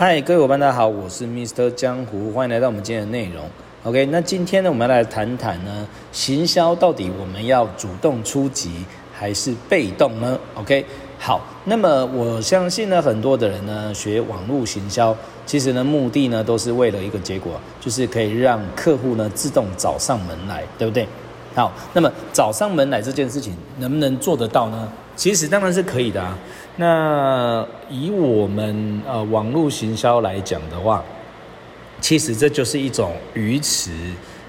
嗨，各位伙伴，大家好，我是 Mr. 江湖，欢迎来到我们今天的内容。OK，那今天呢，我们要来谈谈呢，行销到底我们要主动出击还是被动呢？OK，好，那么我相信呢，很多的人呢学网络行销，其实呢目的呢都是为了一个结果，就是可以让客户呢自动找上门来，对不对？好，那么找上门来这件事情能不能做得到呢？其实当然是可以的啊。那以我们呃网络行销来讲的话，其实这就是一种鱼池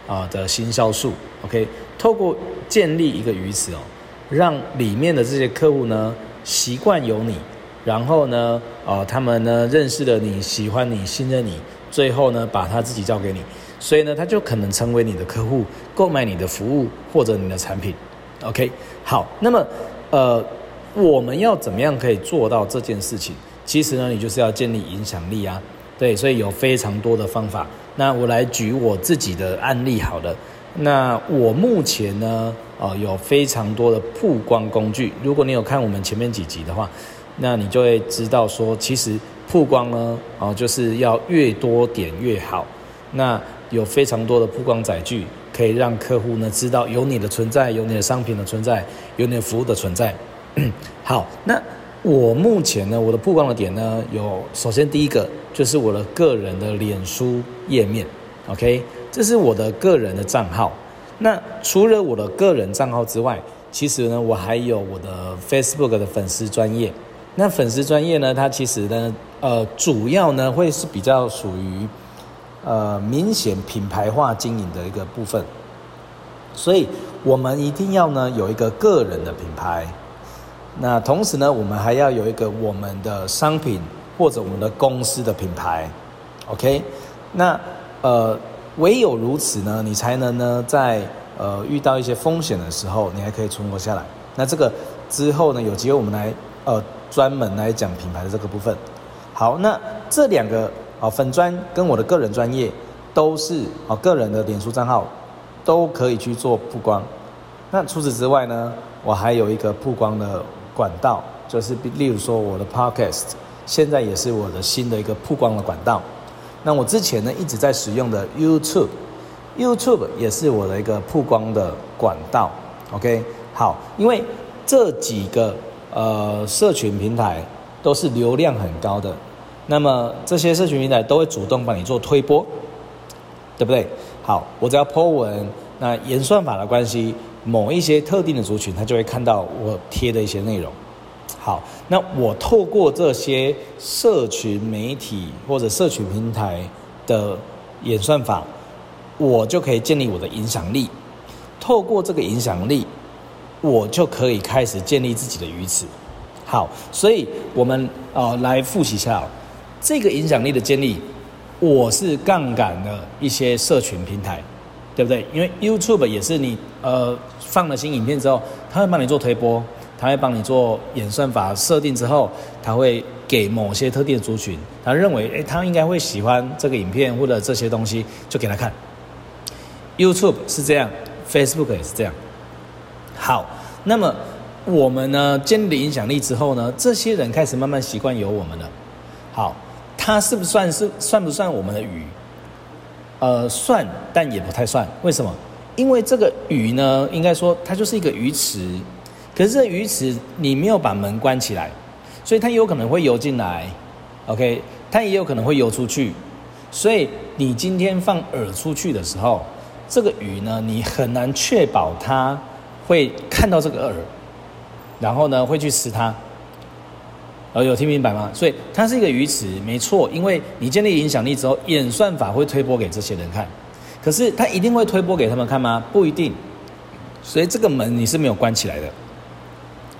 啊的行销术。OK，透过建立一个鱼池哦，让里面的这些客户呢习惯有你，然后呢，呃，他们呢认识了你，喜欢你，信任你，最后呢把他自己交给你，所以呢他就可能成为你的客户，购买你的服务或者你的产品。OK，好，那么呃。我们要怎么样可以做到这件事情？其实呢，你就是要建立影响力啊。对，所以有非常多的方法。那我来举我自己的案例好了。那我目前呢，呃，有非常多的曝光工具。如果你有看我们前面几集的话，那你就会知道说，其实曝光呢，哦、呃，就是要越多点越好。那有非常多的曝光载具，可以让客户呢知道有你的存在，有你的商品的存在，有你的服务的存在。好，那我目前呢，我的曝光的点呢，有首先第一个就是我的个人的脸书页面，OK，这是我的个人的账号。那除了我的个人账号之外，其实呢，我还有我的 Facebook 的粉丝专业。那粉丝专业呢，它其实呢，呃，主要呢会是比较属于呃明显品牌化经营的一个部分。所以我们一定要呢有一个个人的品牌。那同时呢，我们还要有一个我们的商品或者我们的公司的品牌，OK？那呃，唯有如此呢，你才能呢，在呃遇到一些风险的时候，你还可以存活下来。那这个之后呢，有机会我们来呃专门来讲品牌的这个部分。好，那这两个啊粉专跟我的个人专业都是啊个人的脸书账号都可以去做曝光。那除此之外呢，我还有一个曝光的。管道就是，例如说我的 Podcast，现在也是我的新的一个曝光的管道。那我之前呢一直在使用的 YouTube，YouTube 也是我的一个曝光的管道。OK，好，因为这几个呃社群平台都是流量很高的，那么这些社群平台都会主动帮你做推播，对不对？好，我只要 po 文，那演算法的关系。某一些特定的族群，他就会看到我贴的一些内容。好，那我透过这些社群媒体或者社群平台的演算法，我就可以建立我的影响力。透过这个影响力，我就可以开始建立自己的鱼池。好，所以我们、呃、来复习一下、这个影响力的建立，我是杠杆的一些社群平台。对不对？因为 YouTube 也是你呃放了新影片之后，他会帮你做推播，他会帮你做演算法设定之后，他会给某些特定的族群，他认为诶他应该会喜欢这个影片或者这些东西，就给他看。YouTube 是这样，Facebook 也是这样。好，那么我们呢建立影响力之后呢，这些人开始慢慢习惯有我们了。好，它是不是算是算不算我们的鱼？呃，算，但也不太算。为什么？因为这个鱼呢，应该说它就是一个鱼池。可是这鱼池你没有把门关起来，所以它有可能会游进来。OK，它也有可能会游出去。所以你今天放饵出去的时候，这个鱼呢，你很难确保它会看到这个饵，然后呢会去吃它。呃，有听明白吗？所以它是一个鱼池，没错。因为你建立影响力之后，演算法会推播给这些人看。可是它一定会推播给他们看吗？不一定。所以这个门你是没有关起来的。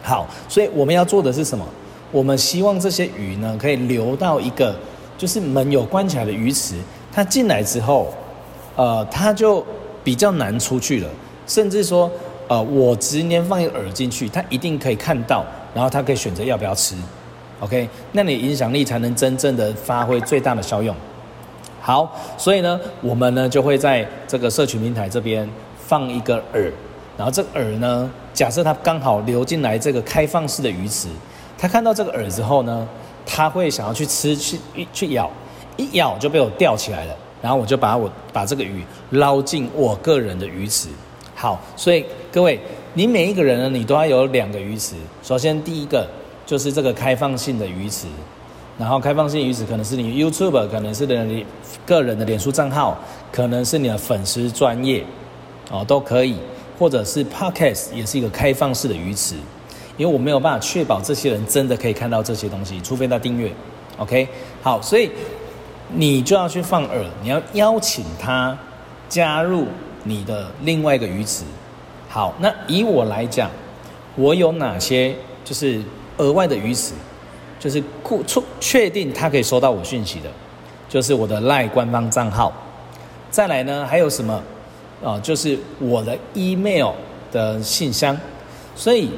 好，所以我们要做的是什么？我们希望这些鱼呢，可以流到一个就是门有关起来的鱼池。它进来之后，呃，它就比较难出去了。甚至说，呃，我直接放一个饵进去，它一定可以看到，然后它可以选择要不要吃。OK，那你影响力才能真正的发挥最大的效用。好，所以呢，我们呢就会在这个社群平台这边放一个饵，然后这个饵呢，假设它刚好流进来这个开放式的鱼池，它看到这个饵之后呢，它会想要去吃去去咬，一咬就被我钓起来了，然后我就把我把这个鱼捞进我个人的鱼池。好，所以各位，你每一个人呢，你都要有两个鱼池。首先第一个就是这个开放性的鱼池，然后开放性鱼池可能是你 YouTube，可能是你个人的脸书账号，可能是你的粉丝专业哦，都可以。或者是 Podcast 也是一个开放式的鱼池，因为我没有办法确保这些人真的可以看到这些东西，除非他订阅。OK，好，所以你就要去放饵，你要邀请他加入你的另外一个鱼池。好，那以我来讲，我有哪些就是额外的鱼池，就是确确定他可以收到我讯息的，就是我的赖官方账号。再来呢，还有什么？啊、哦，就是我的 email 的信箱，所以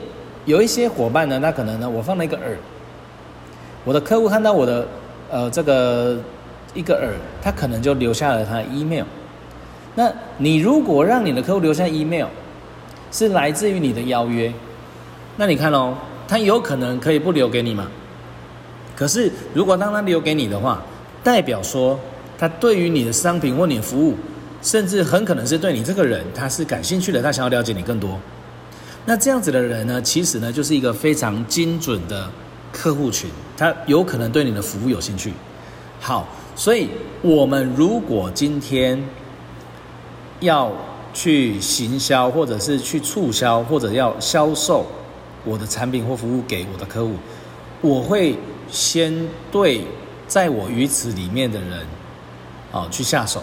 有一些伙伴呢，他可能呢，我放了一个饵，我的客户看到我的呃这个一个饵，他可能就留下了他的 email。那你如果让你的客户留下 email，是来自于你的邀约，那你看哦，他有可能可以不留给你嘛？可是如果当他留给你的话，代表说他对于你的商品或你的服务。甚至很可能是对你这个人，他是感兴趣的，他想要了解你更多。那这样子的人呢，其实呢就是一个非常精准的客户群，他有可能对你的服务有兴趣。好，所以我们如果今天要去行销，或者是去促销，或者要销售我的产品或服务给我的客户，我会先对在我鱼池里面的人，啊，去下手。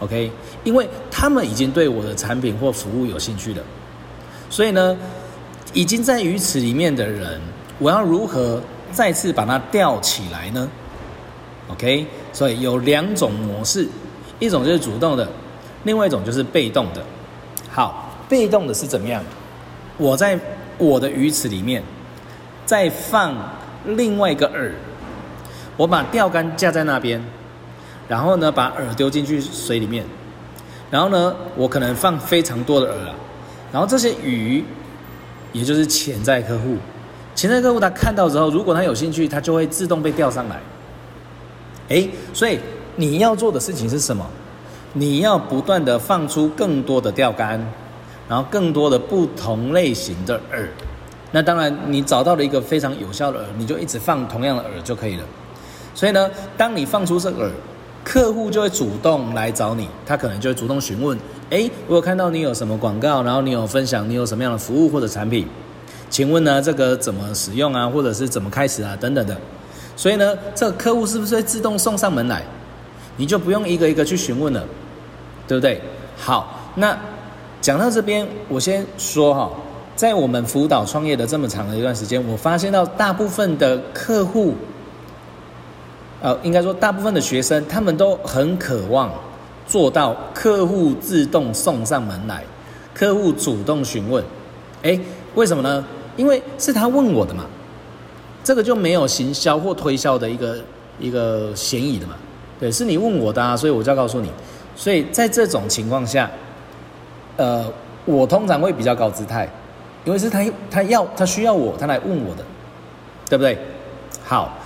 OK，因为他们已经对我的产品或服务有兴趣了，所以呢，已经在鱼池里面的人，我要如何再次把它钓起来呢？OK，所以有两种模式，一种就是主动的，另外一种就是被动的。好，被动的是怎么样？我在我的鱼池里面再放另外一个饵，我把钓竿架在那边。然后呢，把饵丢进去水里面，然后呢，我可能放非常多的饵啊，然后这些鱼，也就是潜在客户，潜在客户他看到之后，如果他有兴趣，他就会自动被钓上来。诶，所以你要做的事情是什么？你要不断的放出更多的钓竿，然后更多的不同类型的饵。那当然，你找到了一个非常有效的饵，你就一直放同样的饵就可以了。所以呢，当你放出这个饵。客户就会主动来找你，他可能就会主动询问：诶，我有看到你有什么广告，然后你有分享你有什么样的服务或者产品，请问呢，这个怎么使用啊，或者是怎么开始啊，等等的。所以呢，这个客户是不是会自动送上门来？你就不用一个一个去询问了，对不对？好，那讲到这边，我先说哈，在我们辅导创业的这么长的一段时间，我发现到大部分的客户。呃，应该说，大部分的学生他们都很渴望做到客户自动送上门来，客户主动询问。诶，为什么呢？因为是他问我的嘛，这个就没有行销或推销的一个一个嫌疑的嘛。对，是你问我的啊，所以我就要告诉你。所以在这种情况下，呃，我通常会比较高姿态，因为是他他要他需要我，他来问我的，对不对？好。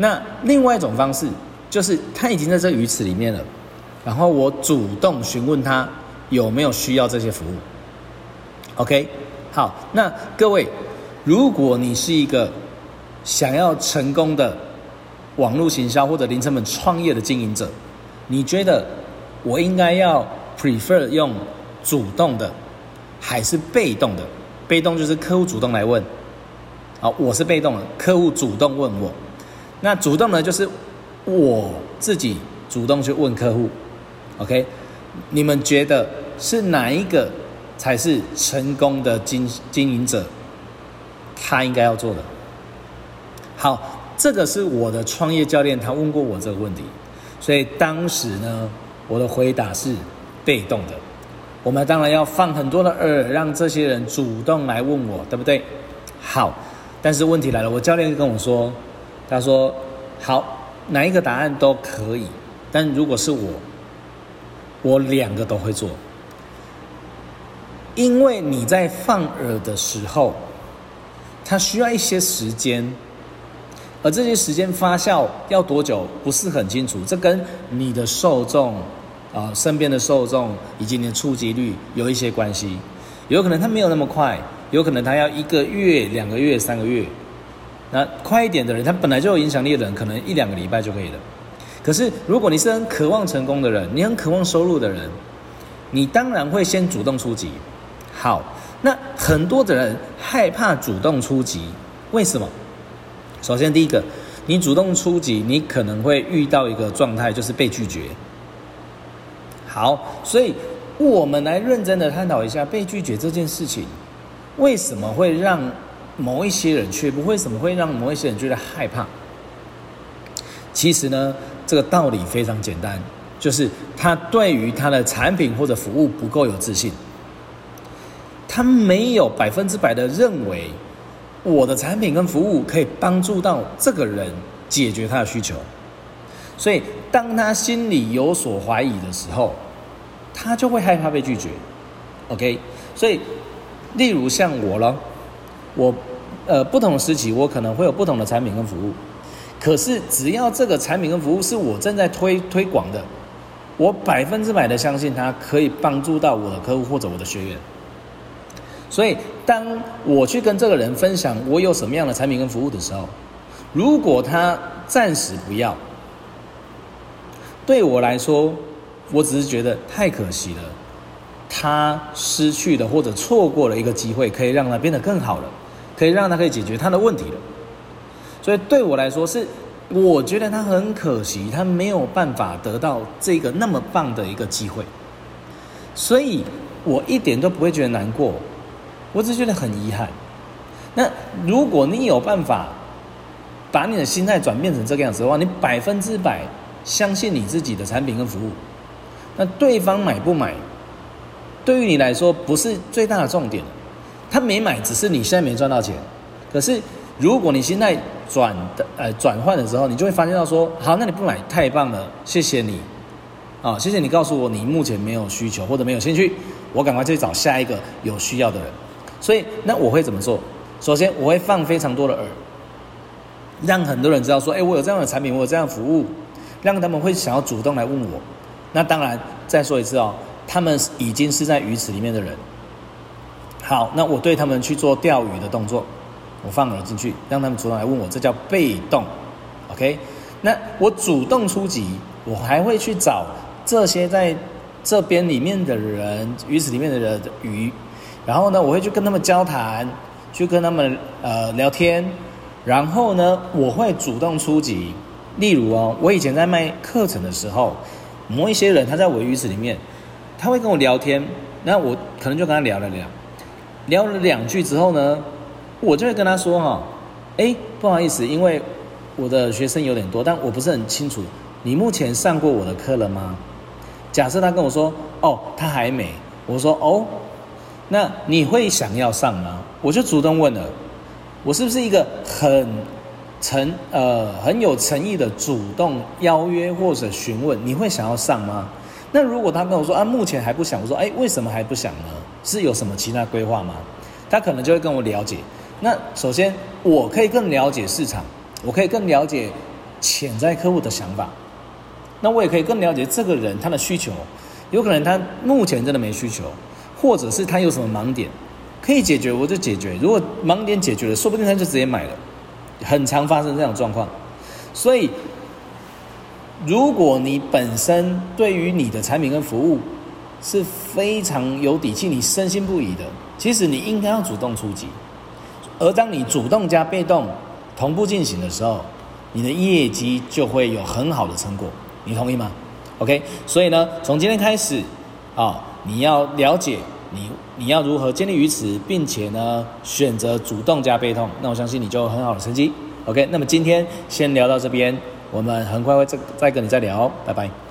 那另外一种方式，就是他已经在这鱼池里面了，然后我主动询问他有没有需要这些服务。OK，好，那各位，如果你是一个想要成功的网络行销或者零成本创业的经营者，你觉得我应该要 prefer 用主动的还是被动的？被动就是客户主动来问，好，我是被动的，客户主动问我。那主动呢，就是我自己主动去问客户，OK？你们觉得是哪一个才是成功的经经营者？他应该要做的。好，这个是我的创业教练，他问过我这个问题，所以当时呢，我的回答是被动的。我们当然要放很多的饵，让这些人主动来问我，对不对？好，但是问题来了，我教练跟我说。他说：“好，哪一个答案都可以，但如果是我，我两个都会做，因为你在放饵的时候，它需要一些时间，而这些时间发酵要多久不是很清楚，这跟你的受众啊、身边的受众以及你的触及率有一些关系。有可能他没有那么快，有可能他要一个月、两个月、三个月。那快一点的人，他本来就有影响力的人，可能一两个礼拜就可以了。可是如果你是很渴望成功的人，你很渴望收入的人，你当然会先主动出击。好，那很多的人害怕主动出击，为什么？首先，第一个，你主动出击，你可能会遇到一个状态，就是被拒绝。好，所以我们来认真的探讨一下被拒绝这件事情，为什么会让某一些人却不？为什么会让某一些人觉得害怕？其实呢，这个道理非常简单，就是他对于他的产品或者服务不够有自信，他没有百分之百的认为。我的产品跟服务可以帮助到这个人解决他的需求，所以当他心里有所怀疑的时候，他就会害怕被拒绝。OK，所以例如像我咯，我呃不同时期我可能会有不同的产品跟服务，可是只要这个产品跟服务是我正在推推广的，我百分之百的相信它可以帮助到我的客户或者我的学员。所以，当我去跟这个人分享我有什么样的产品跟服务的时候，如果他暂时不要，对我来说，我只是觉得太可惜了，他失去了或者错过了一个机会，可以让他变得更好了，可以让他可以解决他的问题了。所以对我来说是，我觉得他很可惜，他没有办法得到这个那么棒的一个机会，所以我一点都不会觉得难过。我只觉得很遗憾。那如果你有办法把你的心态转变成这个样子的话，你百分之百相信你自己的产品跟服务，那对方买不买，对于你来说不是最大的重点。他没买，只是你现在没赚到钱。可是如果你现在转的呃转换的时候，你就会发现到说，好，那你不买太棒了，谢谢你啊，谢谢你告诉我你目前没有需求或者没有兴趣，我赶快去找下一个有需要的人。所以，那我会怎么做？首先，我会放非常多的饵，让很多人知道说，哎，我有这样的产品，我有这样的服务，让他们会想要主动来问我。那当然，再说一次哦，他们已经是在鱼池里面的人。好，那我对他们去做钓鱼的动作，我放饵进去，让他们主动来问我，这叫被动。OK？那我主动出击，我还会去找这些在这边里面的人，鱼池里面的人的鱼。然后呢，我会去跟他们交谈，去跟他们呃聊天。然后呢，我会主动出击。例如哦，我以前在卖课程的时候，某一些人他在我鱼池里面，他会跟我聊天。那我可能就跟他聊了聊，聊了两句之后呢，我就会跟他说哈，哎，不好意思，因为我的学生有点多，但我不是很清楚，你目前上过我的课了吗？假设他跟我说，哦，他还没。我说，哦。那你会想要上吗？我就主动问了，我是不是一个很诚呃很有诚意的主动邀约或者询问？你会想要上吗？那如果他跟我说啊，目前还不想，我说哎，为什么还不想呢？是有什么其他规划吗？他可能就会跟我了解。那首先我可以更了解市场，我可以更了解潜在客户的想法，那我也可以更了解这个人他的需求，有可能他目前真的没需求。或者是他有什么盲点可以解决，我就解决。如果盲点解决了，说不定他就直接买了。很常发生这种状况。所以，如果你本身对于你的产品跟服务是非常有底气，你深信不疑的，其实你应该要主动出击。而当你主动加被动同步进行的时候，你的业绩就会有很好的成果。你同意吗？OK。所以呢，从今天开始啊。你要了解你你要如何建立于此，并且呢选择主动加被动，那我相信你就有很好的成绩。OK，那么今天先聊到这边，我们很快会再再跟你再聊，拜拜。